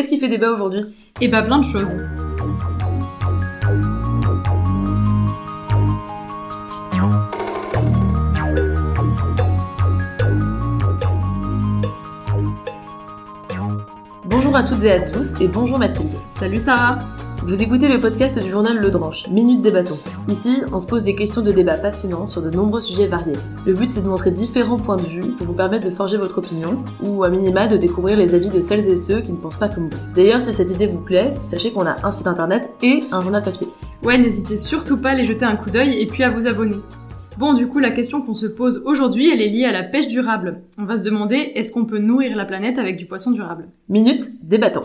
Qu'est-ce qui fait débat aujourd'hui? Eh bah plein de choses. Bonjour à toutes et à tous et bonjour Mathilde. Salut Sarah Vous écoutez le podcast du journal Le Dranche, Minute Débattons. Ici, on se pose des questions de débat passionnants sur de nombreux sujets variés. Le but c'est de montrer différents points de vue pour vous permettre de forger votre opinion ou à minima de découvrir les avis de celles et ceux qui ne pensent pas comme vous. D'ailleurs, si cette idée vous plaît, sachez qu'on a un site internet et un journal papier. Ouais, n'hésitez surtout pas à les jeter un coup d'œil et puis à vous abonner. Bon, du coup, la question qu'on se pose aujourd'hui, elle est liée à la pêche durable. On va se demander, est-ce qu'on peut nourrir la planète avec du poisson durable? Minute Débattons.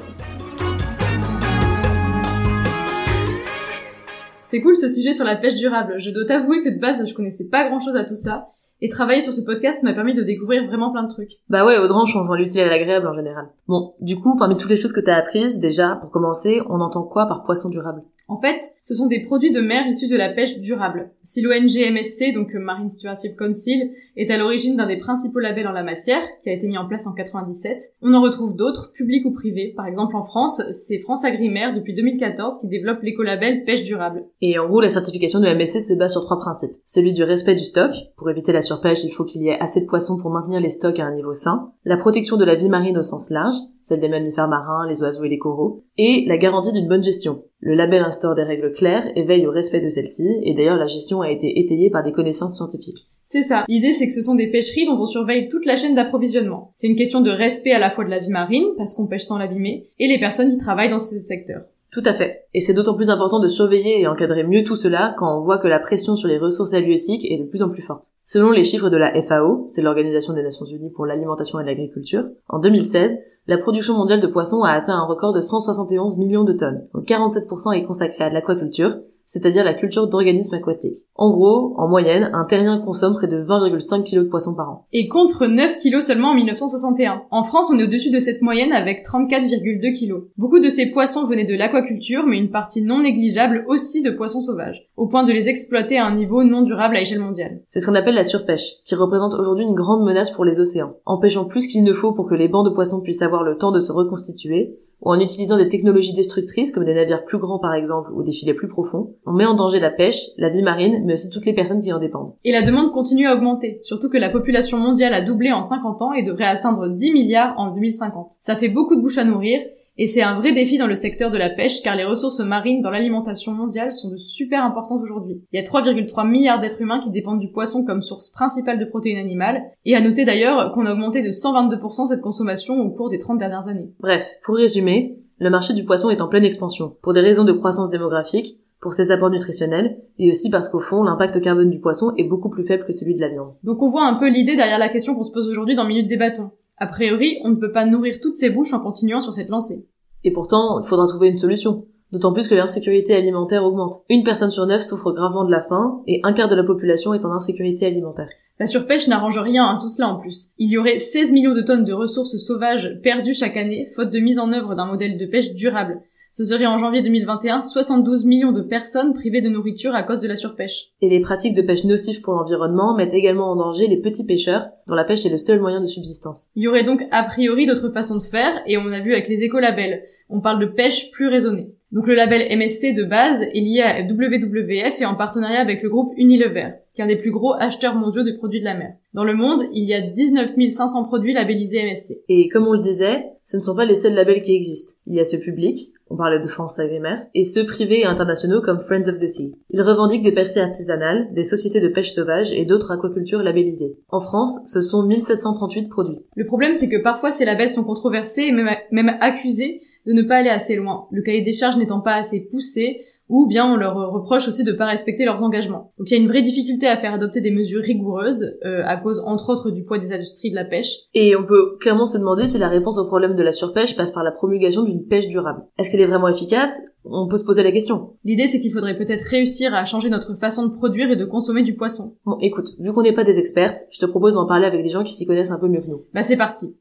C'est cool ce sujet sur la pêche durable. Je dois t'avouer que de base, je connaissais pas grand chose à tout ça. Et travailler sur ce podcast m'a permis de découvrir vraiment plein de trucs. Bah ouais, Audranche, on joint l'utile à l'agréable en général. Bon, du coup, parmi toutes les choses que t'as apprises, déjà, pour commencer, on entend quoi par poisson durable? En fait, ce sont des produits de mer issus de la pêche durable. Si l'ONG MSC, donc Marine Stewardship Council, est à l'origine d'un des principaux labels en la matière, qui a été mis en place en 97, on en retrouve d'autres, publics ou privés. Par exemple, en France, c'est France Agrimer depuis 2014 qui développe l'écolabel pêche durable. Et en gros, la certification de MSC se base sur trois principes. Celui du respect du stock, pour éviter la surpêche, il faut qu'il y ait assez de poissons pour maintenir les stocks à un niveau sain, la protection de la vie marine au sens large, celle des mammifères marins, les oiseaux et les coraux, et la garantie d'une bonne gestion. Le label instaure des règles claires et veille au respect de celles-ci, et d'ailleurs la gestion a été étayée par des connaissances scientifiques. C'est ça. L'idée, c'est que ce sont des pêcheries dont on surveille toute la chaîne d'approvisionnement. C'est une question de respect à la fois de la vie marine, parce qu'on pêche sans l'abîmer, et les personnes qui travaillent dans ces secteurs. Tout à fait. Et c'est d'autant plus important de surveiller et encadrer mieux tout cela quand on voit que la pression sur les ressources halieutiques est de plus en plus forte. Selon les chiffres de la FAO, c'est l'Organisation des Nations Unies pour l'alimentation et l'agriculture, en 2016, la production mondiale de poissons a atteint un record de 171 millions de tonnes. Donc 47% est consacré à l'aquaculture, c'est-à-dire la culture d'organismes aquatiques. En gros, en moyenne, un terrien consomme près de 20,5 kg de poissons par an. Et contre 9 kg seulement en 1961. En France, on est au-dessus de cette moyenne avec 34,2 kg. Beaucoup de ces poissons venaient de l'aquaculture, mais une partie non négligeable aussi de poissons sauvages, au point de les exploiter à un niveau non durable à échelle mondiale. C'est ce qu'on appelle la surpêche, qui représente aujourd'hui une grande menace pour les océans, empêchant plus qu'il ne faut pour que les bancs de poissons puissent avoir le temps de se reconstituer, en utilisant des technologies destructrices comme des navires plus grands par exemple ou des filets plus profonds, on met en danger la pêche, la vie marine, mais aussi toutes les personnes qui en dépendent. Et la demande continue à augmenter, surtout que la population mondiale a doublé en 50 ans et devrait atteindre 10 milliards en 2050. Ça fait beaucoup de bouches à nourrir, et c'est un vrai défi dans le secteur de la pêche car les ressources marines dans l'alimentation mondiale sont de super importantes aujourd'hui. Il y a 3,3 milliards d'êtres humains qui dépendent du poisson comme source principale de protéines animales, et à noter d'ailleurs qu'on a augmenté de 122% cette consommation au cours des 30 dernières années. Bref, pour résumer, le marché du poisson est en pleine expansion, pour des raisons de croissance démographique, pour ses apports nutritionnels, et aussi parce qu'au fond, l'impact carbone du poisson est beaucoup plus faible que celui de la viande. Donc on voit un peu l'idée derrière la question qu'on se pose aujourd'hui dans Minute des bâtons. A priori, on ne peut pas nourrir toutes ces bouches en continuant sur cette lancée. Et pourtant, il faudra trouver une solution. D'autant plus que l'insécurité alimentaire augmente. Une personne sur neuf souffre gravement de la faim, et un quart de la population est en insécurité alimentaire. La surpêche n'arrange rien à tout cela en plus. Il y aurait 16 millions de tonnes de ressources sauvages perdues chaque année, faute de mise en œuvre d'un modèle de pêche durable. Ce serait en janvier 2021 72 millions de personnes privées de nourriture à cause de la surpêche. Et les pratiques de pêche nocives pour l'environnement mettent également en danger les petits pêcheurs, dont la pêche est le seul moyen de subsistance. Il y aurait donc a priori d'autres façons de faire, et on a vu avec les écolabels. On parle de pêche plus raisonnée. Donc le label MSC de base est lié à WWF et en partenariat avec le groupe Unilever, qui est un des plus gros acheteurs mondiaux de produits de la mer. Dans le monde, il y a 19 500 produits labellisés MSC. Et comme on le disait, ce ne sont pas les seuls labels qui existent. Il y a ce public, on parlait de France Agrimer, et ceux privés et internationaux comme Friends of the Sea. Ils revendiquent des pêcheries artisanales, des sociétés de pêche sauvage et d'autres aquacultures labellisées. En France, ce sont 1738 produits. Le problème, c'est que parfois ces labels sont controversés et même accusés de ne pas aller assez loin, le cahier des charges n'étant pas assez poussé, ou bien on leur reproche aussi de ne pas respecter leurs engagements. Donc il y a une vraie difficulté à faire adopter des mesures rigoureuses, euh, à cause entre autres du poids des industries de la pêche. Et on peut clairement se demander si la réponse au problème de la surpêche passe par la promulgation d'une pêche durable. Est-ce qu'elle est vraiment efficace? On peut se poser la question. L'idée c'est qu'il faudrait peut-être réussir à changer notre façon de produire et de consommer du poisson. Bon écoute, vu qu'on n'est pas des expertes, je te propose d'en parler avec des gens qui s'y connaissent un peu mieux que nous. Bah c'est parti.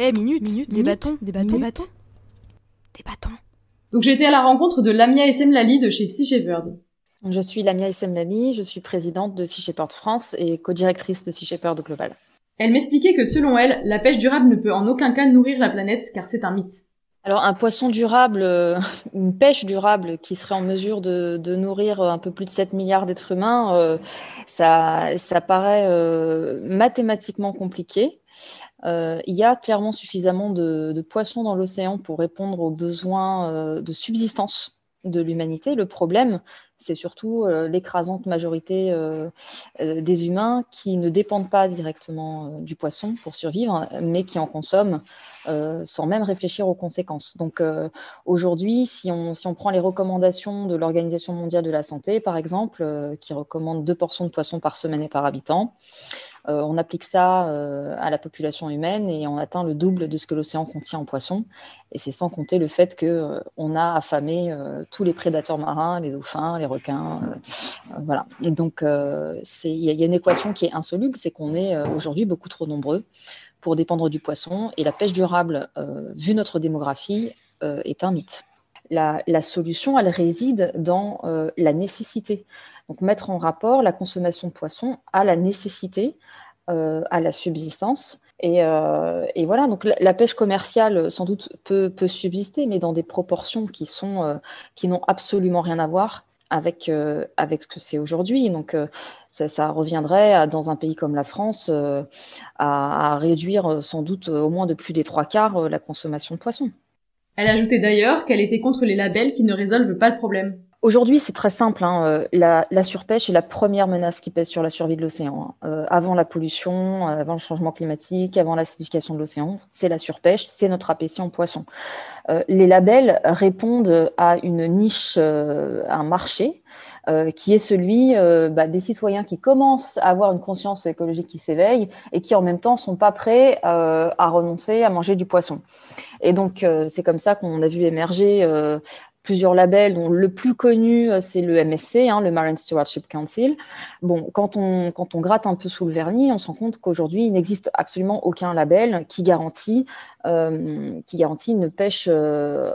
Eh minute, minute, des bâtons, des bâtons, des bâtons. Des bâtons. Donc j'ai été à la rencontre de Lamia Essemlali de chez Sea Shepherd. Je suis Lamia Essemlali, je suis présidente de Sea Shepherd France et co-directrice de Sea Shepherd Global. Elle m'expliquait que selon elle, la pêche durable ne peut en aucun cas nourrir la planète car c'est un mythe. alors un poisson durable, euh, une pêche durable qui serait en mesure de, nourrir un peu plus de 7 milliards d'êtres humains, euh, ça, ça paraît euh, mathématiquement compliqué. Il y a clairement suffisamment de, poissons dans l'océan pour répondre aux besoins de subsistance de l'humanité. Le problème, c'est surtout euh, l'écrasante majorité euh, euh, des humains qui ne dépendent pas directement du poisson pour survivre, mais qui en consomment sans même réfléchir aux conséquences. Donc aujourd'hui, si on, si on prend les recommandations de l'Organisation mondiale de la santé, par exemple, qui recommande deux portions de poisson par semaine et par habitant, euh, on applique ça euh, à la population humaine et on atteint le double de ce que l'océan contient en poissons. Et c'est sans compter le fait qu'on euh, a affamé tous les prédateurs marins, les dauphins, les requins. voilà. Et donc, il y, a une équation qui est insoluble, c'est qu'on est, aujourd'hui beaucoup trop nombreux pour dépendre du poisson. Et la pêche durable, vu notre démographie, est un mythe. La, solution, elle réside dans la nécessité. Donc mettre en rapport la consommation de poissons à la nécessité, euh, à la subsistance. Euh, et, voilà, donc la, pêche commerciale sans doute peut, subsister, mais dans des proportions qui sont euh, n'ont absolument rien à voir avec avec ce que c'est aujourd'hui. Donc ça, reviendrait dans un pays comme la France à, à, réduire sans doute au moins de plus des trois quarts la consommation de poissons. Elle ajoutait d'ailleurs qu'elle était contre les labels qui ne résolvent pas le problème. Aujourd'hui, c'est très simple. Hein, euh, la, surpêche est la première menace qui pèse sur la survie de l'océan. Hein. Euh, avant la pollution, avant le changement climatique, avant l'acidification de l'océan, c'est la surpêche, c'est notre appétit en poisson. Euh, les labels répondent à une niche, à un marché, qui est celui bah, des citoyens qui commencent à avoir une conscience écologique qui s'éveille et qui en même temps sont pas prêts à renoncer à manger du poisson. Et donc c'est comme ça qu'on a vu émerger plusieurs labels, dont le plus connu, euh, c'est le MSC, hein, le Marine Stewardship Council. Bon, quand on, quand on gratte un peu sous le vernis, on se rend compte qu'aujourd'hui, il n'existe absolument aucun label qui garantit qui garantit une pêche euh,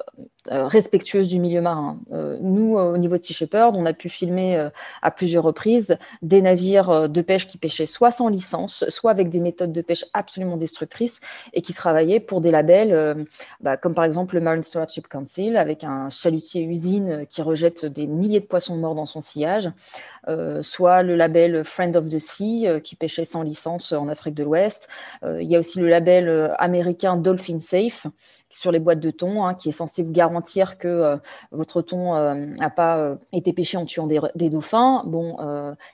euh, respectueuse du milieu marin. nous, au niveau de Sea Shepherd, on a pu filmer à plusieurs reprises des navires de pêche qui pêchaient soit sans licence, soit avec des méthodes de pêche absolument destructrices et qui travaillaient pour des labels bah, comme par exemple le Marine Stewardship Council avec un chalutier usine qui rejette des milliers de poissons morts dans son sillage, soit le label Friend of the Sea qui pêchait sans licence en Afrique de l'Ouest. il y a aussi le label américain Dolphin Safe sur les boîtes de thon, hein, qui est censé vous garantir que euh, votre thon n'a euh, pas euh, été pêché en tuant des, dauphins. Bon,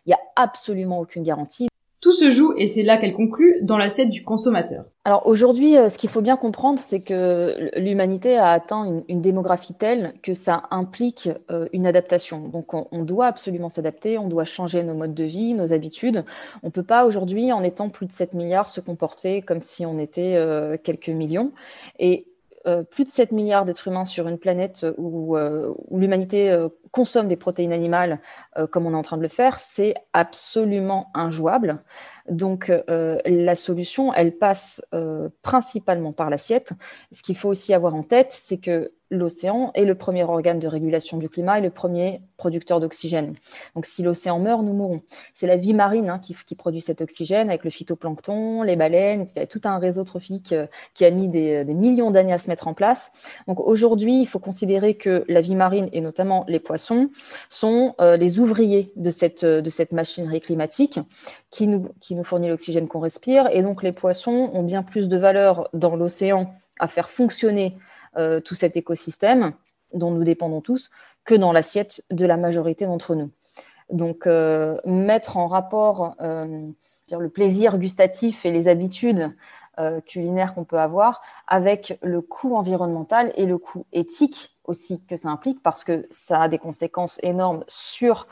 il n'y a absolument aucune garantie. Tout se joue, et c'est là qu'elle conclut, dans l'assiette du consommateur. Alors aujourd'hui, ce qu'il faut bien comprendre, c'est que l'humanité a atteint une, démographie telle que ça implique une adaptation. Donc on, doit absolument s'adapter, on doit changer nos modes de vie, nos habitudes. On ne peut pas aujourd'hui, en étant plus de 7 milliards, se comporter comme si on était quelques millions. Et euh, plus de 7 milliards d'êtres humains sur une planète où, euh, l'humanité euh, consomme des protéines animales comme on est en train de le faire, c'est absolument injouable. Donc la solution, elle passe principalement par l'assiette. Ce qu'il faut aussi avoir en tête, c'est que l'océan est le premier organe de régulation du climat et le premier producteur d'oxygène. Donc si l'océan meurt, nous mourrons. C'est la vie marine hein, qui, produit cet oxygène avec le phytoplancton, les baleines, tout un réseau trophique euh, qui a mis des, millions d'années à se mettre en place. Donc aujourd'hui, il faut considérer que la vie marine et notamment les poissons sont euh, les ouvriers de cette, de cette machinerie climatique qui nous, qui nous fournit l'oxygène qu'on respire. Et donc les poissons ont bien plus de valeur dans l'océan à faire fonctionner euh, tout cet écosystème dont nous dépendons tous que dans l'assiette de la majorité d'entre nous. Donc, euh, mettre en rapport euh, le plaisir gustatif et les habitudes culinaires qu'on peut avoir avec le coût environnemental et le coût éthique aussi que ça implique parce que ça a des conséquences énormes sur,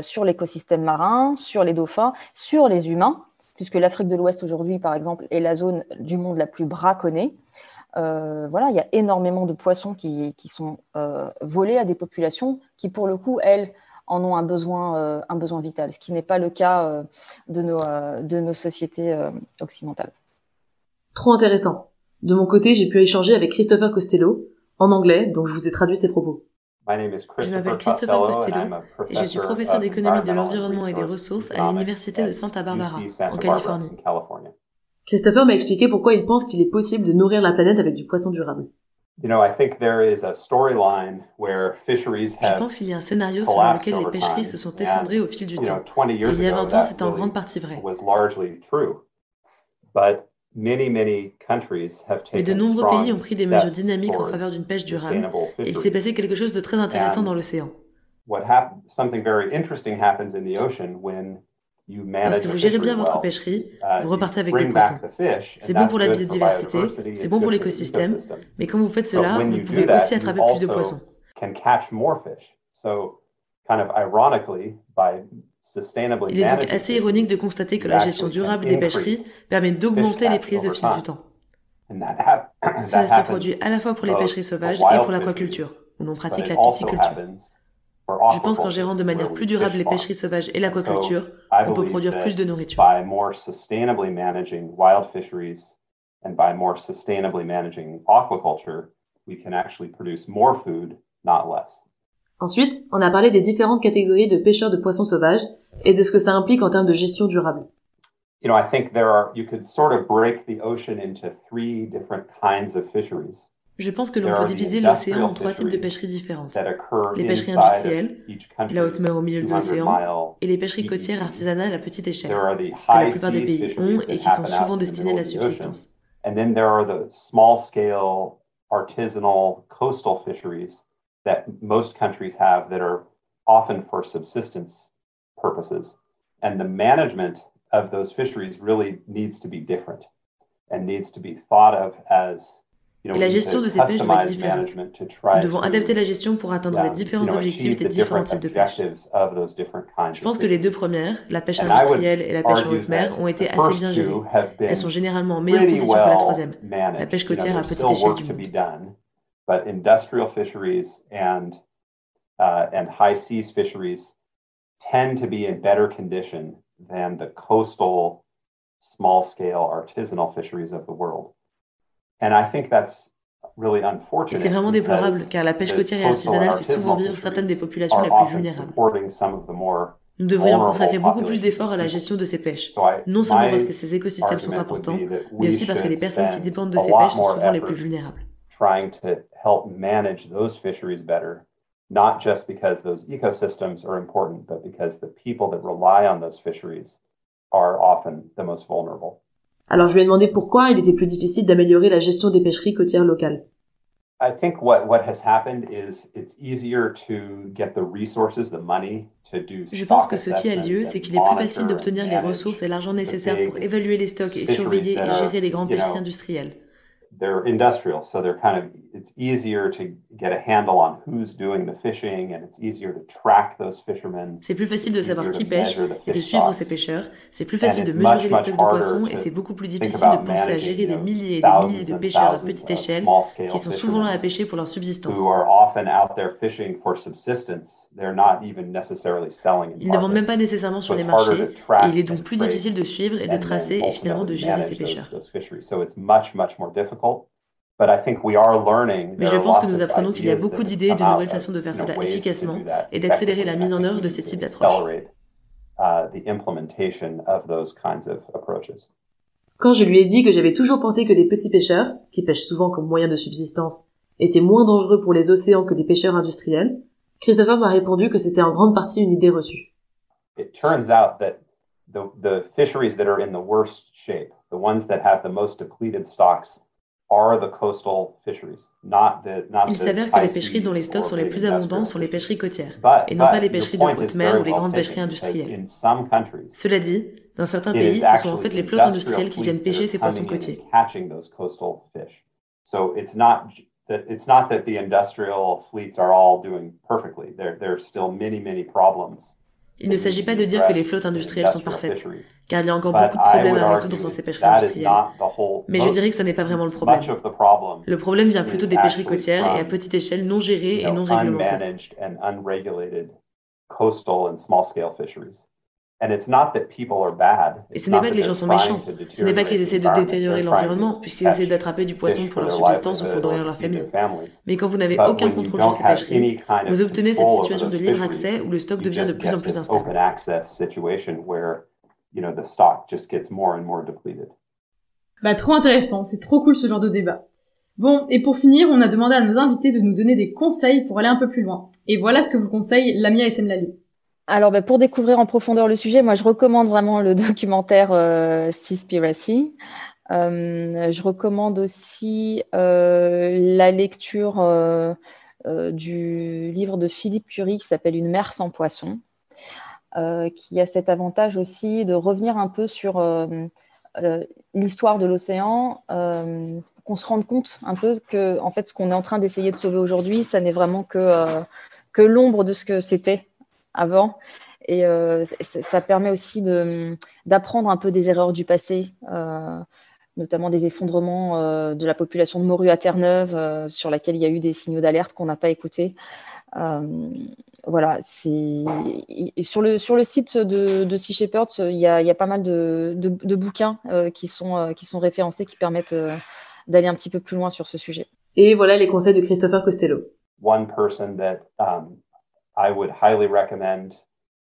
sur l'écosystème marin, sur les dauphins, sur les humains, puisque l'Afrique de l'Ouest aujourd'hui, par exemple, est la zone du monde la plus braconnée. Euh, voilà, il y a énormément de poissons qui, sont euh, volés à des populations qui, pour le coup, elles, en ont un besoin, euh, un besoin vital, ce qui n'est pas le cas de, nos, de nos sociétés occidentales. Trop intéressant. De mon côté, j'ai pu échanger avec Christopher Costello, en anglais, donc je vous ai traduit ses propos. Je m'appelle Christopher Costello et je suis professeur d'économie de l'environnement et des ressources à l'Université de Santa Barbara, en Californie. Christopher m'a expliqué pourquoi il pense qu'il est possible de nourrir la planète avec du poisson durable. Je pense qu'il y a un scénario selon lequel les pêcheries se sont effondrées au fil du temps. il y a 20 ans, c'était en grande partie vrai. Mais de nombreux pays ont pris des mesures dynamiques en faveur d'une pêche durable, et il s'est passé quelque chose de très intéressant dans l'océan. Lorsque vous gérez bien votre pêcherie, uh, vous repartez avec des poissons. C'est bon pour la biodiversité, c'est bon pour l'écosystème, mais quand vous faites cela, vous pouvez aussi attraper plus de poissons. Il est donc assez ironique de constater que la gestion durable des pêcheries permet d'augmenter les prises au fil du temps. Cela se produit à la fois pour les pêcheries sauvages et pour l'aquaculture, où l'on pratique la pisciculture. Je pense qu'en gérant de manière plus durable les pêcheries sauvages et l'aquaculture, on peut produire plus de nourriture. Ensuite, on a parlé des différentes catégories de pêcheurs de poissons sauvages et de ce que ça implique en termes de gestion durable. You know, I think there are, you could sort of break the ocean into three different kinds of fisheries. Je pense que l'on peut diviser l'océan en trois types de pêcheries différentes. Les pêcheries industrielles, la haute mer au milieu de l'océan, et les pêcheries côtières artisanales à petite échelle, que la plupart des pays ont et qui sont souvent destinées à la subsistance. And then there are the small scale artisanal coastal fisheries that most countries have that are often for subsistence purposes. And the management of those fisheries really needs to be different and needs to be thought of as et la gestion de ces pêches doit être différente. Nous devons adapter la gestion pour atteindre les différents objectifs des différents types de pêche. Je pense que les deux premières, la pêche industrielle et la pêche en haute mer, ont été assez bien gérées. Elles sont généralement en meilleure condition que la troisième, la pêche côtière à petite échelle du monde. But industrial fisheries and uh, and high seas fisheries tend to be in better condition than the coastal, small scale artisanal fisheries of the world. And I think that's really unfortunate. C'est vraiment déplorable car la pêche côtière et artisanale fait souvent vivre certaines des populations les plus vulnérables. Nous devrions consacrer beaucoup plus d'efforts à la gestion de ces pêches, non seulement parce que ces écosystèmes sont importants, mais aussi parce que les personnes qui dépendent de ces pêches sont souvent les plus vulnérables. Trying to help manage those fisheries better, not just because those ecosystems are important, but because the people that rely on those fisheries are often the most vulnerable. Alors je lui ai demandé pourquoi il était plus difficile d'améliorer la gestion des pêcheries côtières locales. Je pense que ce qui a lieu, c'est qu'il est plus facile d'obtenir les ressources et l'argent nécessaires pour évaluer les stocks et surveiller et gérer les grandes pêcheries industrielles. They're industrial, so they're kind of it's easier to get a handle on who's doing the fishing and it's easier to track those fishermen. C'est plus facile de savoir qui pêche et de suivre ces pêcheurs. C'est plus facile de mesurer les stocks de poissons et c'est beaucoup plus difficile de penser à gérer des milliers et des milliers de pêcheurs à petite échelle qui sont souvent là à pêcher pour leur subsistance. Ils ne vendent même pas nécessairement sur les marchés et il est donc plus difficile de suivre et de tracer et finalement de gérer ces pêcheurs. Mais je pense que nous apprenons qu'il y a beaucoup d'idées et de nouvelles façons de faire cela efficacement et d'accélérer la mise en œuvre de ces types d'approches. Quand je lui ai dit que j'avais toujours pensé que les petits pêcheurs, qui pêchent souvent comme moyen de subsistance, étaient moins dangereux pour les océans que les pêcheurs industriels, Christopher m'a répondu que c'était en grande partie une idée reçue. It turns out that the, the fisheries that are in the worst shape, the ones that have the most depleted stocks, il s'avère que les pêcheries dont les stocks sont les plus abondants sont les pêcheries côtières, et non pas les pêcheries de haute mer ou les grandes pêcheries industrielles. Cela dit, dans certains pays, ce sont en fait les flottes industrielles qui viennent pêcher ces poissons côtiers. it's not that the industrial fleets are all doing perfectly. There, there are still many, many problems il ne s'agit pas de dire que les flottes industrielles sont parfaites, car il y a encore beaucoup de problèmes à résoudre dans ces pêcheries industrielles. Mais je dirais que ce n'est pas vraiment le problème. Le problème vient plutôt des pêcheries côtières et à petite échelle non gérées et non réglementées. Et ce n'est pas que les gens sont méchants, ce n'est pas qu'ils essaient de détériorer l'environnement, puisqu'ils essaient d'attraper du poisson pour leur subsistance ou pour nourrir leur famille. Mais quand vous n'avez aucun contrôle sur ces pêcheries, vous obtenez cette situation de libre accès où le stock devient de plus en plus instable. Bah trop intéressant, c'est trop cool ce genre de débat. Bon, et pour finir, on a demandé à nos invités de nous donner des conseils pour aller un peu plus loin. Et voilà ce que vous conseille Lamia Essemlali. Alors, bah, pour découvrir en profondeur le sujet, moi, je recommande vraiment le documentaire euh, Seaspiracy. Euh, je recommande aussi euh, la lecture euh, du livre de Philippe Curie qui s'appelle Une mer sans poisson, qui a cet avantage aussi de revenir un peu sur l'histoire de l'océan, qu'on se rende compte un peu que, en fait, ce qu'on est en train d'essayer de sauver aujourd'hui, ça n'est vraiment que, que l'ombre de ce que c'était avant. Et ça permet aussi d'apprendre un peu des erreurs du passé notamment des effondrements euh, de la population de morues à Terre-Neuve, euh, sur laquelle il y a eu des signaux d'alerte qu'on n'a pas écoutés. Euh, voilà, c'est sur le sur le site de, de Sea Shepherd, il y a, il y a pas mal de, de, bouquins qui sont qui sont référencés, qui permettent d'aller un petit peu plus loin sur ce sujet. Et voilà les conseils de Christopher Costello. One person that um, I would highly recommend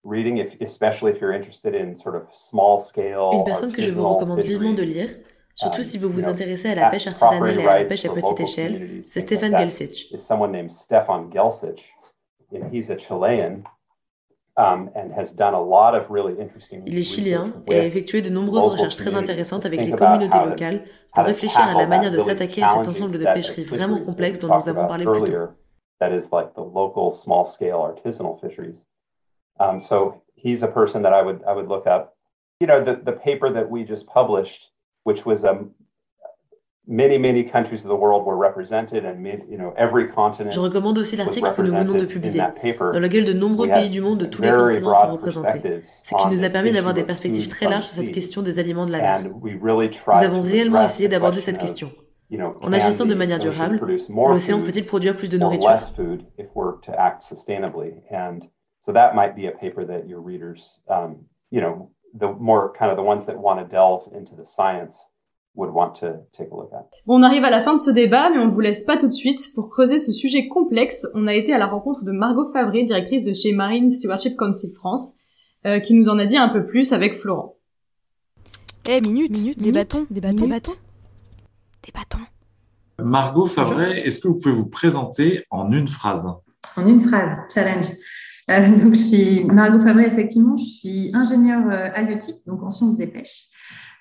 reading, if, especially if you're interested in sort of small scale. Une personne que je vous recommande vivement de lire, Surtout si vous vous intéressez à la pêche artisanale et à la pêche à petite échelle, c'est Stefan Gelsich. Il est chilien et a effectué de nombreuses recherches très intéressantes avec les communautés locales pour réfléchir à la manière de s'attaquer à cet ensemble de pêcheries vraiment complexes dont nous avons parlé plus tôt. Um, so he's a person that I would I would look up. You know, the the paper that we just published which was um, Many, many countries of the world were represented and you know, every continent Je recommande aussi l'article que nous venons de publier, dans lequel de nombreux pays du monde de tous les continents sont représentés, ce qui nous a permis d'avoir des perspectives très larges sur cette question des aliments de la mer. Nous avons réellement essayé d'aborder cette question. En agissant de manière durable, l'océan peut-il produire plus de nourriture? So that might be a paper that your readers, um, you know, the more kind of the ones that want to delve into the science would want to take a look at. Bon, on arrive à la fin de ce débat, mais on ne vous laisse pas tout de suite. Pour creuser ce sujet complexe, on a été à la rencontre de Margot Favré, directrice de chez Marine Stewardship Council France, euh, qui nous en a dit un peu plus avec Florent. Eh, minute, minute, des bâtons, des bâtons, des bâtons. Margot Favret, est-ce que vous pouvez vous présenter en une phrase? En une phrase, challenge. Euh, donc, je suis Margot Fabré, effectivement, je suis ingénieure euh, halieutique, donc en sciences des pêches,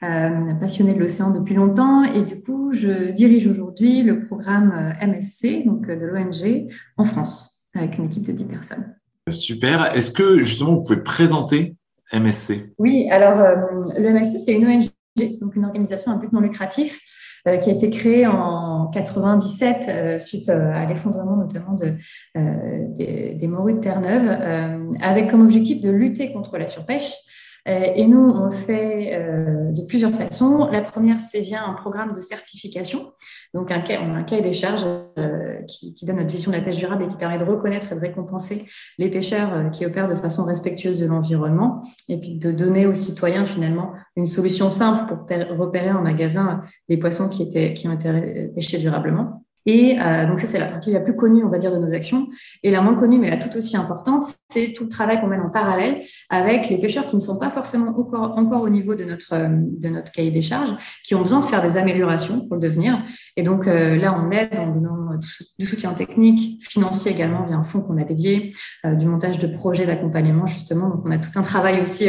euh, passionnée de l'océan depuis longtemps. Et du coup, je dirige aujourd'hui le programme MSC, donc de l'ONG, en France, avec une équipe de 10 personnes. Super. Est-ce que justement, vous pouvez présenter MSC Oui, alors le MSC, c'est une ONG, donc une organisation à but non lucratif euh, qui a été créé en 97 euh, suite euh, à l'effondrement notamment de, des, des morues de Terre-Neuve, avec comme objectif de lutter contre la surpêche. euh, et nous, on le fait euh, de plusieurs façons. La première, c'est via un programme de certification, donc un, on cahier des charges euh, qui, donne notre vision de la pêche durable et qui permet de reconnaître et de récompenser les pêcheurs qui opèrent de façon respectueuse de l'environnement, et puis de donner aux citoyens finalement une solution simple pour repérer en magasin les poissons qui, étaient, qui ont été pêchés durablement. Et euh, donc ça, c'est la partie la plus connue, on va dire, de nos actions. Et la moins connue, mais la tout aussi importante, c'est tout le travail qu'on mène en parallèle avec les pêcheurs qui ne sont pas forcément encore, encore au niveau de notre, euh, de notre cahier des charges, qui ont besoin de faire des améliorations pour le devenir. Et donc euh, là, on aide en donnant du soutien technique, financier également via un fonds qu'on a dédié, euh, du montage de projets d'accompagnement, justement. Donc on a tout un travail aussi,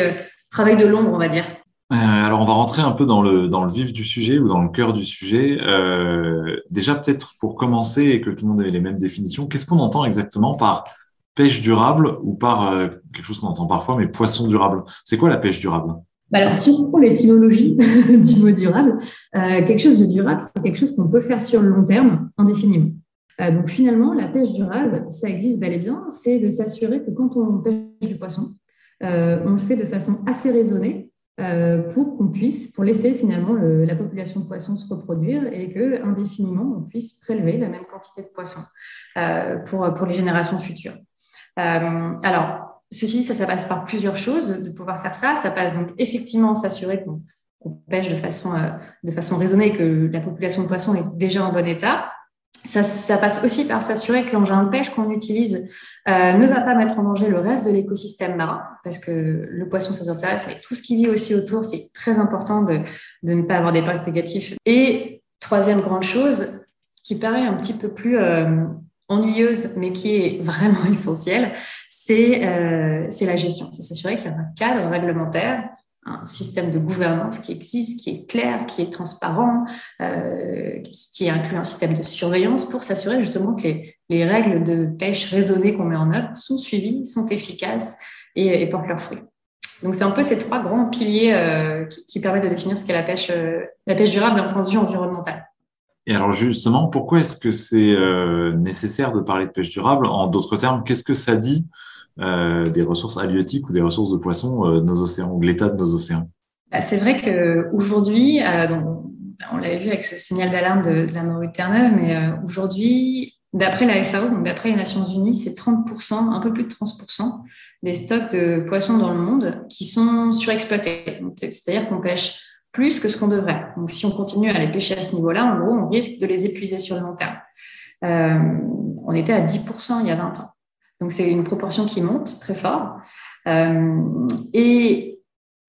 travail de l'ombre, on va dire, euh, alors, on va rentrer un peu dans le, vif du sujet ou dans le cœur du sujet. Euh, déjà, peut-être pour commencer et que tout le monde ait les mêmes définitions, qu'est-ce qu'on entend exactement par pêche durable ou par euh, quelque chose qu'on entend parfois, mais poisson durable? C'est quoi la pêche durable? Bah alors, si on prend l'étymologie du mot durable, quelque chose de durable, c'est quelque chose qu'on peut faire sur le long terme, indéfiniment. donc, finalement, la pêche durable, ça existe bel et bien, c'est de s'assurer que quand on pêche du poisson, on le fait de façon assez raisonnée, pour qu'on puisse, pour laisser finalement la population de poissons se reproduire et que indéfiniment on puisse prélever la même quantité de poissons euh, pour, les générations futures. Euh, alors, ceci, ça, ça passe par plusieurs choses de, pouvoir faire ça. Ça passe donc effectivement s'assurer qu'on pêche de façon, de façon raisonnée et que la population de poissons est déjà en bon état. Ça, ça passe aussi par s'assurer que l'engin de pêche qu'on utilise euh, ne va pas mettre en danger le reste de l'écosystème marin, parce que le poisson, ça nous intéresse, mais tout ce qui vit aussi autour, c'est très important de, de ne pas avoir des impacts négatifs. Et troisième grande chose, qui paraît un petit peu plus ennuyeuse, mais qui est vraiment essentielle, c'est la gestion. C'est s'assurer qu'il y a un cadre réglementaire un système de gouvernance qui existe, qui est clair, qui est transparent, euh, qui, inclut un système de surveillance pour s'assurer justement que les, règles de pêche raisonnée qu'on met en œuvre sont suivies, sont efficaces et, portent leurs fruits. Donc c'est un peu ces trois grands piliers euh, qui, permettent de définir ce qu'est la pêche, euh, la pêche durable d'un point de vue environnemental. Et alors justement, pourquoi est-ce que c'est nécessaire de parler de pêche durable? En d'autres termes, qu'est-ce que ça dit des ressources halieutiques ou des ressources de poissons euh, de nos océans, ou l'état de nos océans bah, C'est vrai qu'aujourd'hui, euh, on l'avait vu avec ce signal d'alarme de, la morue Terre-Neuve, mais aujourd'hui, d'après la FAO, donc d'après les Nations Unies, c'est 30%, un peu plus de 30% des stocks de poissons dans le monde qui sont surexploités. C'est-à-dire qu'on pêche plus que ce qu'on devrait. Donc, si on continue à les pêcher à ce niveau-là, en gros, on risque de les épuiser sur le long terme. on était à 10% il y a 20 ans. Donc, c'est une proportion qui monte très fort. Euh, et,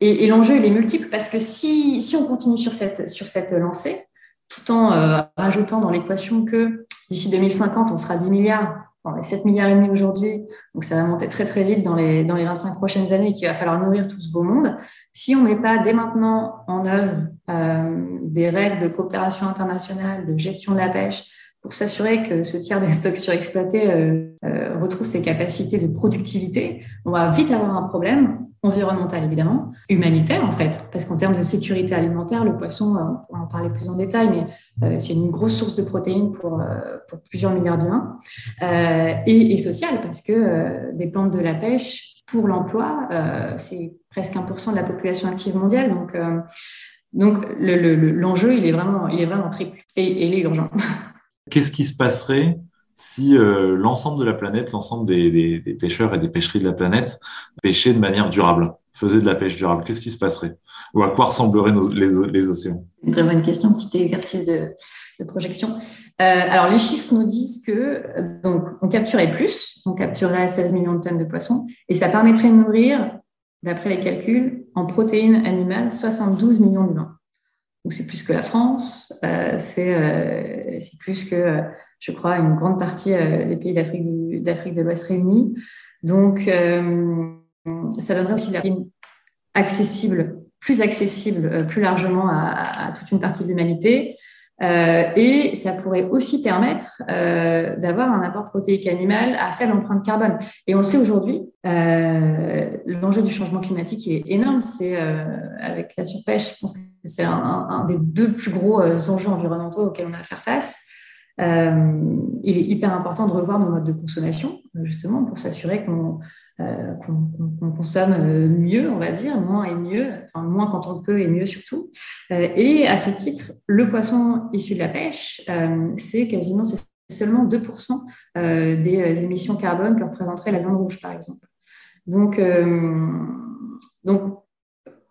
et, l'enjeu, il est multiple parce que si, si on continue sur cette, sur cette lancée, tout en euh, rajoutant dans l'équation que d'ici 2050, on sera 10 milliards, on est 7 milliards et demi aujourd'hui, donc ça va monter très très vite dans les, dans les 25 prochaines années qu'il va falloir nourrir tout ce beau monde. Si on ne met pas dès maintenant en œuvre euh, des règles de coopération internationale, de gestion de la pêche, pour s'assurer que ce tiers des stocks surexploités euh, euh, retrouve ses capacités de productivité, on va vite avoir un problème environnemental évidemment, humanitaire en fait, parce qu'en termes de sécurité alimentaire, le poisson, euh, on pourra en parler plus en détail, mais c'est une grosse source de protéines pour, plusieurs milliards d'humains, et, et social, parce que des plantes de la pêche, pour l'emploi, c'est presque 1% de la population active mondiale, donc donc l'enjeu, il est vraiment, il est vraiment triple et, et il est urgent. Qu'est-ce qui se passerait si euh, l'ensemble de la planète, l'ensemble des, pêcheurs et des pêcheries de la planète pêchaient de manière durable, faisaient de la pêche durable? Qu'est-ce qui se passerait? Ou à quoi ressembleraient les, océans? Une très bonne question, petit exercice de, projection. Euh, alors, les chiffres nous disent que donc on capturait plus, on capturerait 16 millions de tonnes de poissons, et ça permettrait de nourrir, d'après les calculs, en protéines animales, 72 millions d'humains. Donc c'est plus que la France, euh, euh, c'est plus que, je crois, une grande partie euh, des pays d'Afrique de l'Ouest réunis. Donc ça donnerait aussi la accessible, plus accessible plus largement à toute une partie de l'humanité. Euh, et ça pourrait aussi permettre euh, d'avoir un apport protéique animal à faible empreinte carbone. Et on sait aujourd'hui, euh, l'enjeu du changement climatique est énorme. C'est avec la surpêche, je pense que c'est un, des deux plus gros enjeux environnementaux auxquels on a à faire face. il est hyper important de revoir nos modes de consommation, justement, pour s'assurer qu'on euh, qu'on consomme euh, mieux, on va dire, moins et mieux, enfin moins quand on peut et mieux surtout. Euh, et à ce titre, le poisson issu de la pêche, c'est quasiment seulement 2% des émissions carbone que représenterait la viande rouge, par exemple. Donc, donc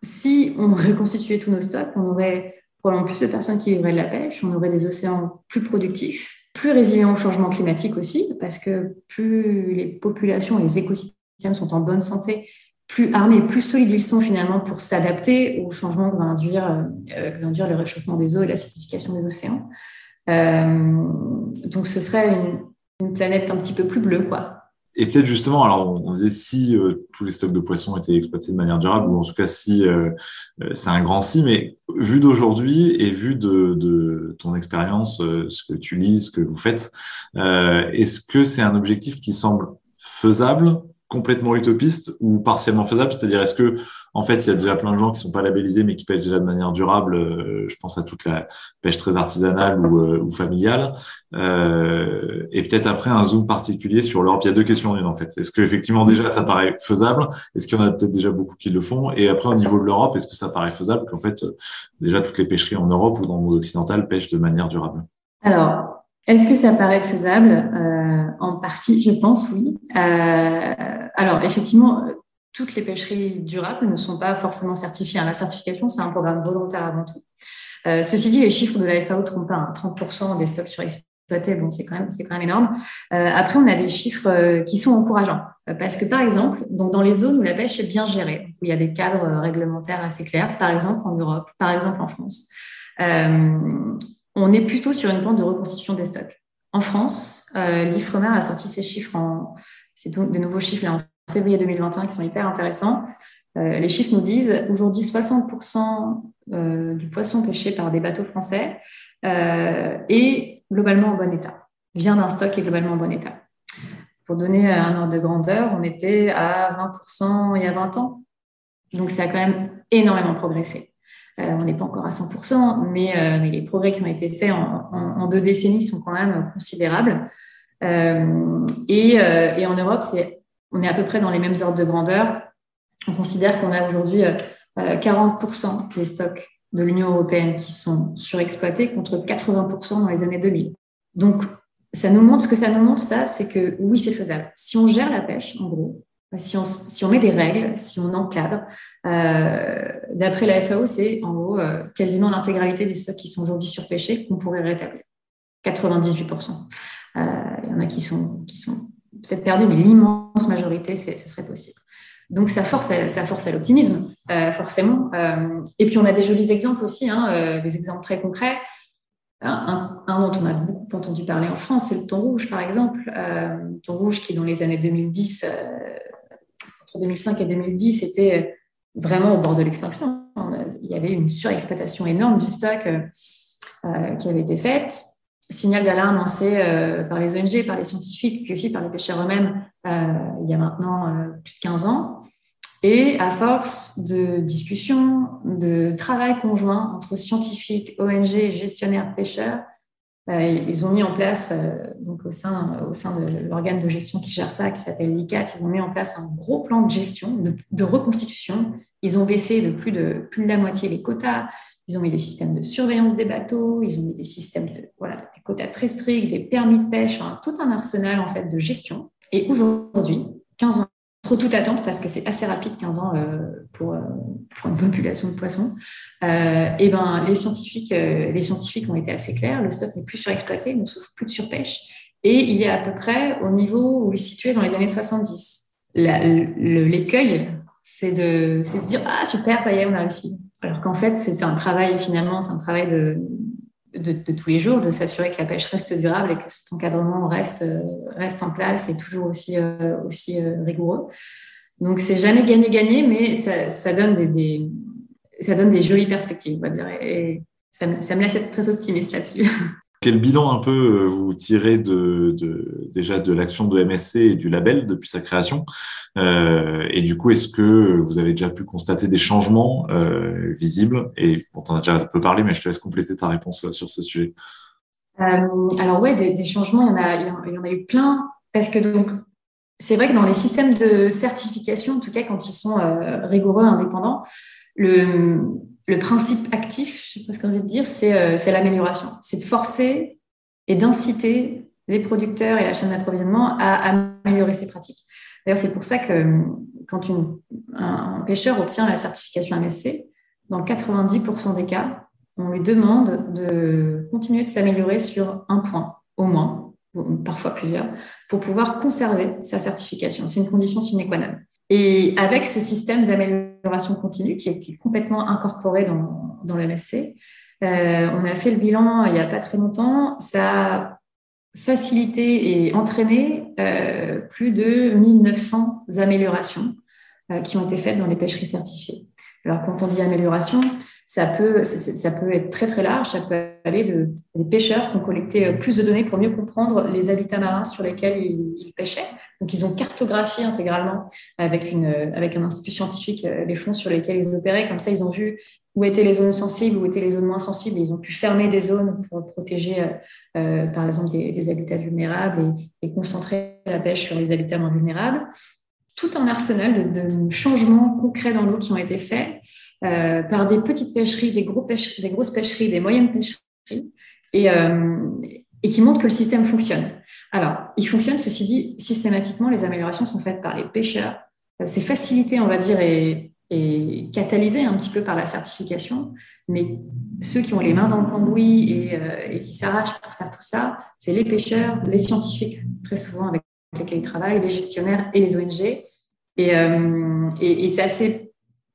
si on reconstituait tous nos stocks, on aurait probablement plus de personnes qui vivraient de la pêche, on aurait des océans plus productifs, plus résilients au changement climatique aussi, parce que plus les populations et les écosystèmes sont en bonne santé, plus armés, plus solides ils sont finalement pour s'adapter au changement que va induire, euh, le réchauffement des eaux et l'acidification des océans. Euh, donc ce serait une, planète un petit peu plus bleue, quoi. Et peut-être justement, alors on, disait si euh, tous les stocks de poissons étaient exploités de manière durable, ou en tout cas si c'est un grand si, mais vu d'aujourd'hui et vu de, de ton expérience, ce que tu lis, ce que vous faites, est-ce que c'est un objectif qui semble faisable complètement utopiste ou partiellement faisable? C'est-à-dire, est-ce que, en fait, il y a déjà plein de gens qui sont pas labellisés, mais qui pêchent déjà de manière durable euh, Je pense à toute la pêche très artisanale ou, euh, familiale. Euh, et peut-être après un zoom particulier sur l'Europe? Il y a deux questions en une, en fait. Est-ce que effectivement déjà ça paraît faisable? Est-ce qu'il y en a peut-être déjà beaucoup qui le font? Et après, au niveau de l'Europe, est-ce que ça paraît faisable qu'en fait, déjà toutes les pêcheries en Europe ou dans le monde occidental pêchent de manière durable? Alors, est-ce que ça paraît faisable euh, En partie, je pense, oui. Euh, alors, effectivement, toutes les pêcheries durables ne sont pas forcément certifiées. La certification, c'est un programme volontaire avant tout. Euh, ceci dit, les chiffres de la FAO trompent pas. 30% des stocks surexploités, bon, c'est quand même, énorme. après, on a des chiffres qui sont encourageants. Parce que, par exemple, dans les zones où la pêche est bien gérée, où il y a des cadres réglementaires assez clairs, par exemple en Europe, par exemple en France, on est plutôt sur une pente de reconstitution des stocks. En France, euh, l'IFREMER a sorti ses chiffres en, c'est des nouveaux chiffres là, en février 2021 qui sont hyper intéressants. Euh, les chiffres nous disent aujourd'hui 60% euh, du poisson pêché par des bateaux français euh, est globalement en bon état, vient d'un stock qui est globalement en bon état. Pour donner un ordre de grandeur, on était à 20% il y a 20 ans. Donc ça a quand même énormément progressé. On n'est pas encore à 100%, mais, les progrès qui ont été faits en, deux décennies sont quand même considérables. Et, et, en Europe, on est à peu près dans les mêmes ordres de grandeur on considère qu'on a aujourd'hui 40% euh, des stocks de l'Union européenne qui sont surexploités contre 80% dans les années 2000. Donc, ça nous montre ce que ça nous montre, ça, c'est que oui, c'est faisable. Si on gère la pêche, en gros, si on, si on met des règles, si on encadre, euh, d'après la FAO, c'est en gros euh, quasiment l'intégralité des stocks qui sont aujourd'hui surpêchés qu'on pourrait rétablir. 98%. il y en a qui sont, peut-être perdus, mais l'immense majorité, ce serait possible. Donc, ça force à, l'optimisme, euh, forcément. Euh, et puis, on a des jolis exemples aussi, hein, euh, des exemples très concrets. Un, dont on a beaucoup entendu parler en France, c'est le thon rouge, par exemple. le thon rouge qui, dans les années 2010, entre 2005 et 2010, était vraiment au bord de l'extinction. Il y avait une surexploitation énorme du stock qui avait été faite signal d'alarme lancé par les ONG, par les scientifiques, puis aussi par les pêcheurs eux-mêmes il y a maintenant plus de 15 ans. Et à force de discussions, de travail conjoint entre scientifiques, ONG, gestionnaires, pêcheurs, euh, ils ont mis en place, euh, donc au sein, au sein de l'organe de gestion qui gère ça, qui s'appelle l'ICAT, ils ont mis en place un gros plan de gestion, de, reconstitution. Ils ont baissé de plus, de plus de la moitié les quotas. Ils ont mis des systèmes de surveillance des bateaux. Ils ont mis des systèmes de voilà, des quotas très stricts, des permis de pêche, tout un arsenal en fait de gestion. Et aujourd'hui, 15 ans toute attente parce que c'est assez rapide, 15 ans euh, pour, euh, pour, une population de poissons. Euh, et ben, les scientifiques, les scientifiques ont été assez clairs. Le stock n'est plus surexploité, ne souffre plus de surpêche. Et il est à peu près au niveau où il est situé dans les années 70. L'écueil, c'est de se dire Ah, super, ça y est, on a réussi. Alors qu'en fait, c'est un travail, finalement, c'est un travail de, de, tous les jours, de s'assurer que la pêche reste durable et que cet encadrement reste, euh, reste en place et toujours aussi, euh, aussi euh, rigoureux. Donc, c'est jamais gagné-gagné, mais ça, donne des, ça donne des jolies perspectives, on va dire. Et ça, ça me laisse être très optimiste là-dessus. Quel bilan un peu euh, vous tirez déjà de l'action de MSC et du label depuis sa création euh, Et du coup, est-ce que vous avez déjà pu constater des changements euh, visibles Et on en a déjà un peu parlé, mais je te laisse compléter ta réponse sur ce sujet. alors ouais, des, changements, il y, en a, il y en a eu plein, parce que donc c'est vrai que dans les systèmes de certification, en tout cas quand ils sont rigoureux, indépendants, le, le principe actif, je sais pas ce qu'on envie dire, euh, c'est l'amélioration. C'est de forcer et d'inciter les producteurs et la chaîne d'approvisionnement à améliorer ses pratiques. D'ailleurs, c'est pour ça que quand un, pêcheur obtient la certification MSC, dans 90% des cas, on lui demande de continuer de s'améliorer sur un point au moins, parfois plusieurs, pour pouvoir conserver sa certification. C'est une condition sine qua non. Et avec ce système d'amélioration continue qui est, complètement incorporé dans, dans le MSC, euh, on a fait le bilan il n'y a pas très longtemps. Ça a facilité et entraîné euh, plus de 1900 améliorations euh, qui ont été faites dans les pêcheries certifiées. Alors, quand on dit amélioration, ça peut, ça peut être très très large. Ça peut aller de des pêcheurs qui ont collecté euh, plus de données pour mieux comprendre les habitats marins sur lesquels ils, pêchaient. Donc, ils ont cartographié intégralement avec, avec un institut scientifique euh, les fonds sur lesquels ils opéraient. Comme ça, ils ont vu où étaient les zones sensibles, où étaient les zones moins sensibles. Ils ont pu fermer des zones pour protéger, euh, par exemple, des, habitats vulnérables et, concentrer la pêche sur les habitats moins vulnérables. Tout un arsenal de changements concrets dans l'eau qui ont été faits euh, par des petites pêcheries, des, gros pêcheries, des grosses pêcheries, des moyennes pêcheries, et, euh, et qui montrent que le système fonctionne. Alors, il fonctionne, ceci dit, systématiquement, les améliorations sont faites par les pêcheurs. Euh, c'est facilité, on va dire, et, et catalysé un petit peu par la certification, mais ceux qui ont les mains dans le cambouis et, et qui s'arrachent pour faire tout ça, c'est les pêcheurs, les scientifiques, très souvent avec lesquels ils travaillent, les gestionnaires et les ONG. Et, et, et c'est assez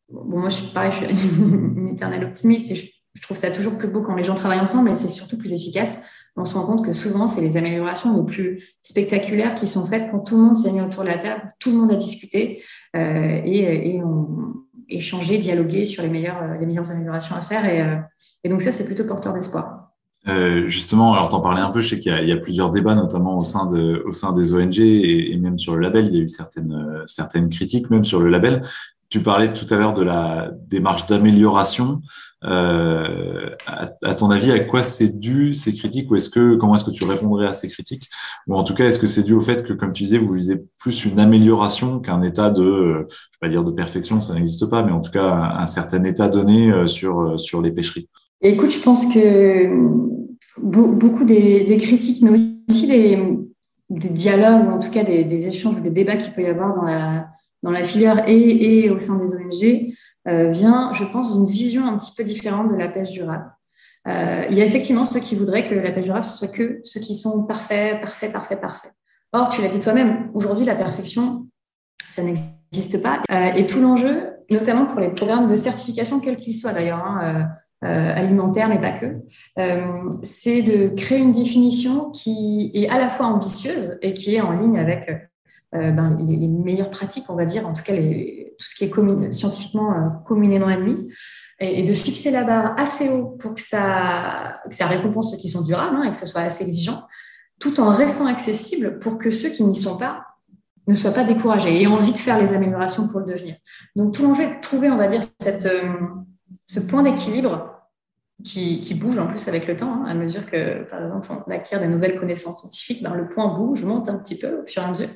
Bon, moi, je suis pareil, je suis une éternelle optimiste et je, trouve ça toujours plus beau quand les gens travaillent ensemble, mais c'est surtout plus efficace. On se rend compte que souvent, c'est les améliorations les plus spectaculaires qui sont faites quand tout le monde s'est mis autour de la table, tout le monde a discuté euh, et, et on échangé, dialogué sur les meilleures, les meilleures améliorations à faire. Et, euh, donc ça, c'est plutôt porteur d'espoir. Euh, justement, alors t'en parlais un peu, je sais qu'il y, y, a plusieurs débats, notamment au sein, de, au sein des ONG et, et, même sur le label, il y a eu certaines, certaines critiques, même sur le label. Tu parlais tout à l'heure de la démarche d'amélioration. Euh, à, ton avis, à quoi c'est dû ces critiques ou est-ce que comment est-ce que tu répondrais à ces critiques? Ou en tout cas est-ce que c'est dû au fait que comme tu disais vous visez plus une amélioration qu'un état de je vais pas dire de perfection ça n'existe pas mais en tout cas un, certain état donné euh, sur euh, sur les pêcheries? Écoute, je pense que beaucoup des, critiques mais aussi des, dialogues ou en tout cas des, des échanges des débats qu'il peut y avoir dans la dans la filière et, et au sein des ONG euh, vient, je pense, d'une vision un petit peu différente de la pêche durable. Euh, il y a effectivement ceux qui voudraient que la pêche durable soit que ceux qui sont parfaits, parfaits, parfaits, parfaits. Or, tu l'as dit toi-même, aujourd'hui, la perfection, ça n'existe pas. Euh, et tout l'enjeu, notamment pour les programmes de certification, quels qu'ils soient d'ailleurs, hein, euh, alimentaire, mais pas que, c'est de créer une définition qui est à la fois ambitieuse et qui est en ligne avec ben, les, meilleures pratiques, on va dire, en tout cas tout ce qui est scientifiquement euh, communément admis, et, de fixer la barre assez haut pour que ça, récompense ceux qui sont durables hein, et que ce soit assez exigeant, tout en restant accessible pour que ceux qui n'y sont pas ne soient pas découragés et aient envie de faire les améliorations pour le devenir. Donc tout l'enjeu est de trouver, on va dire, euh, ce point d'équilibre qui, bouge en plus avec le temps, hein, à mesure que, par exemple, on acquiert des nouvelles connaissances scientifiques, ben, le point bouge, monte un petit peu au fur et à mesure,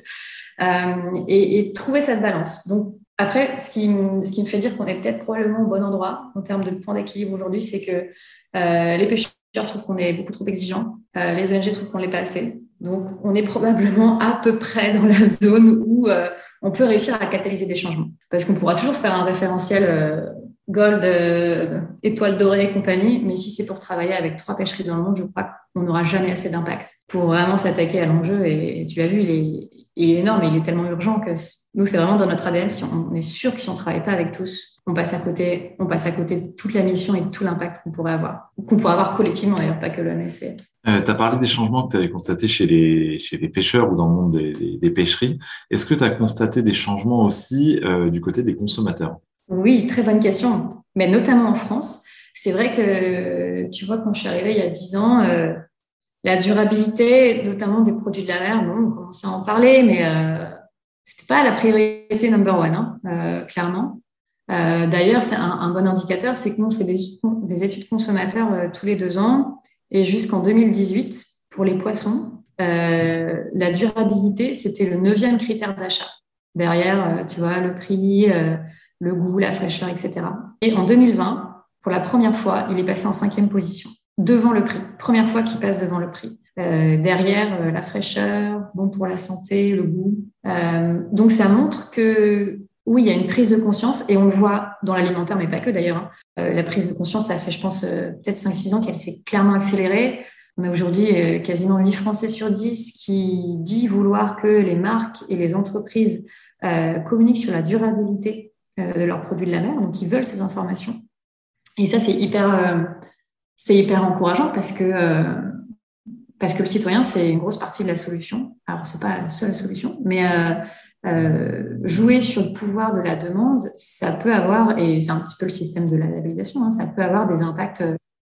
euh, et, trouver cette balance. Donc, après, ce qui, me fait dire qu'on est peut-être probablement au bon endroit en termes de point d'équilibre aujourd'hui, c'est que euh, les pêcheurs trouvent qu'on est beaucoup trop exigeant, euh, les ONG trouvent qu'on l'est pas assez. Donc, on est probablement à peu près dans la zone où on peut réussir à catalyser des changements. Parce qu'on pourra toujours faire un référentiel gold, euh, étoile dorée et compagnie, mais si c'est pour travailler avec trois pêcheries dans le monde, je crois qu'on n'aura jamais assez d'impact pour vraiment s'attaquer à l'enjeu. Et, tu l'as vu, il est, énorme, et il est tellement urgent que nous, c'est vraiment dans notre ADN. Si on, on est sûr que si on travaille pas avec tous, on passe à côté, on passe à côté de toute la mission et de tout l'impact qu'on pourrait avoir, qu'on pourrait avoir collectivement d'ailleurs, pas que l'OMSC. Euh, tu as parlé des changements que tu avais constatés chez les, pêcheurs ou dans le monde des pêcheries. Est-ce que tu as constaté des changements aussi euh, du côté des consommateurs? Oui, très bonne question. Mais notamment en France, c'est vrai que tu vois, quand je suis arrivée il y a dix ans, euh, la durabilité, notamment des produits de la mer, bon, on commençait à en parler, mais euh, c'était pas la priorité number one, hein, euh, clairement. Euh, D'ailleurs, c'est un, bon indicateur, c'est que nous on fait des, des études consommateurs tous les deux ans, et jusqu'en 2018, pour les poissons, la durabilité, c'était le neuvième critère d'achat. Derrière, tu vois, le prix, le goût, la fraîcheur, etc. Et en 2020, pour la première fois, il est passé en cinquième position devant le prix. Première fois qu'il passe devant le prix. Euh, derrière, euh, la fraîcheur, bon pour la santé, le goût. Euh, donc ça montre que oui, il y a une prise de conscience et on le voit dans l'alimentaire, mais pas que d'ailleurs. Hein. La prise de conscience, ça fait, je pense, peut-être 5-6 ans qu'elle s'est clairement accélérée. On a aujourd'hui quasiment 8 Français sur 10 qui dit vouloir que les marques et les entreprises communiquent sur la durabilité de leurs produits de la mer, donc ils veulent ces informations. Et ça, c'est hyper c'est hyper encourageant parce que, euh, parce que le citoyen, c'est une grosse partie de la solution. Alors, c'est pas la seule solution, mais euh, euh, jouer sur le pouvoir de la demande, ça peut avoir, et c'est un petit peu le système de la labellisation, hein, ça peut avoir des impacts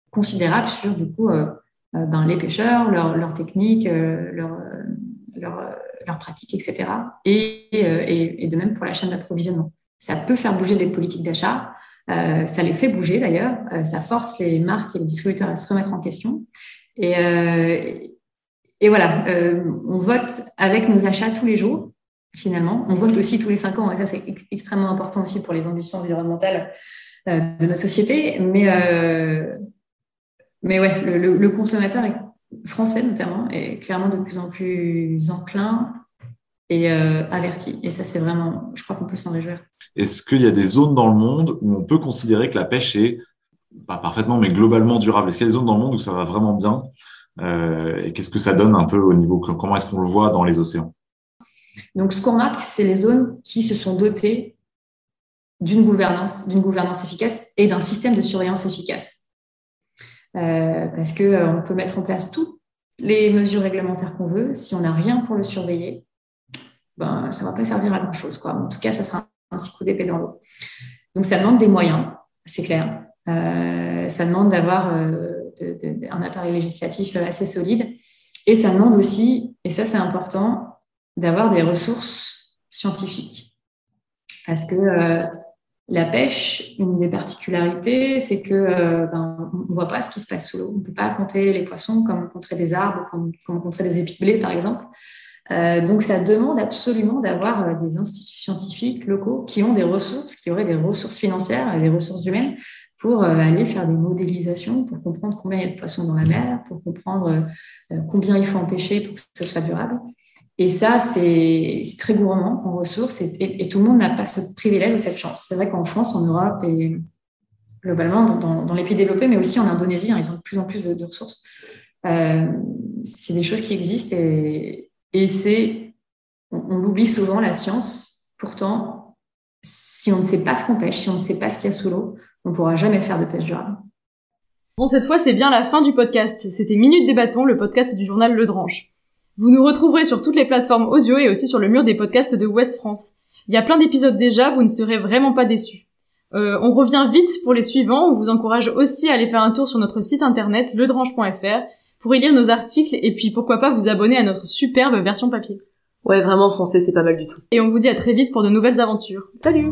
considérables sur, du coup, ben, les pêcheurs, leurs leur techniques, leurs leur, leur pratiques, etc. Et, et, et de même pour la chaîne d'approvisionnement. Ça peut faire bouger des politiques d'achat. Euh, ça les fait bouger d'ailleurs. Euh, ça force les marques et les distributeurs à se remettre en question. Et, euh, voilà, on vote avec nos achats tous les jours, finalement. On vote aussi tous les cinq ans. Et ça, c'est ex extrêmement important aussi pour les ambitions environnementales de notre société. Mais, mais ouais, le, consommateur français notamment est clairement de plus en plus enclin et euh, averti. Et ça, c'est vraiment, je crois qu'on peut s'en réjouir. Est-ce qu'il y a des zones dans le monde où on peut considérer que la pêche est, pas parfaitement, mais globalement durable? Est-ce qu'il y a des zones dans le monde où ça va vraiment bien euh, Et qu'est-ce que ça donne un peu au niveau, comment est-ce qu'on le voit dans les océans? Donc, ce qu'on marque, c'est les zones qui se sont dotées d'une gouvernance, d'une gouvernance efficace et d'un système de surveillance efficace. parce que on peut mettre en place toutes les mesures réglementaires qu'on veut. Si on n'a rien pour le surveiller, ben, ça ne va pas servir à grand-chose. Quoi. En tout cas, ça sera un petit coup d'épée dans l'eau. Donc, ça demande des moyens, c'est clair. ça demande d'avoir un appareil législatif assez solide. Et ça demande aussi, et ça c'est important, d'avoir des ressources scientifiques. Parce que euh, la pêche, une des particularités, c'est que euh, ben, ne voit pas ce qui se passe sous l'eau. On ne peut pas compter les poissons comme on compterait des arbres, comme on compterait des épis de blé, par exemple. Euh, donc, ça demande absolument d'avoir des instituts scientifiques locaux qui ont des ressources, qui auraient des ressources financières et des ressources humaines pour aller faire des modélisations, pour comprendre combien il y a de poissons dans la mer, pour comprendre combien il faut en pêcher pour que ce soit durable. Et ça, c'est très gourmand en ressources et, tout le monde n'a pas ce privilège ou cette chance. C'est vrai qu'en France, en Europe et globalement dans, les pays développés, mais aussi en Indonésie, hein, ils ont de plus en plus de, ressources. Euh, c'est des choses qui existent et, c'est, on, l'oublie souvent, la science. Pourtant, si on ne sait pas ce qu'on pêche, si on ne sait pas ce qu'il y a sous l'eau, on ne pourra jamais faire de pêche durable. Bon, cette fois, c'est bien la fin du podcast. C'était Minute des bâtons, le podcast du journal Le Dranche. Vous nous retrouverez sur toutes les plateformes audio et aussi sur le mur des podcasts de West France. Il y a plein d'épisodes déjà, vous ne serez vraiment pas déçus. Euh, on revient vite pour les suivants, on vous encourage aussi à aller faire un tour sur notre site internet ledrange.fr pour y lire nos articles et puis pourquoi pas vous abonner à notre superbe version papier. Ouais, vraiment, français, c'est pas mal du tout. Et on vous dit à très vite pour de nouvelles aventures. Salut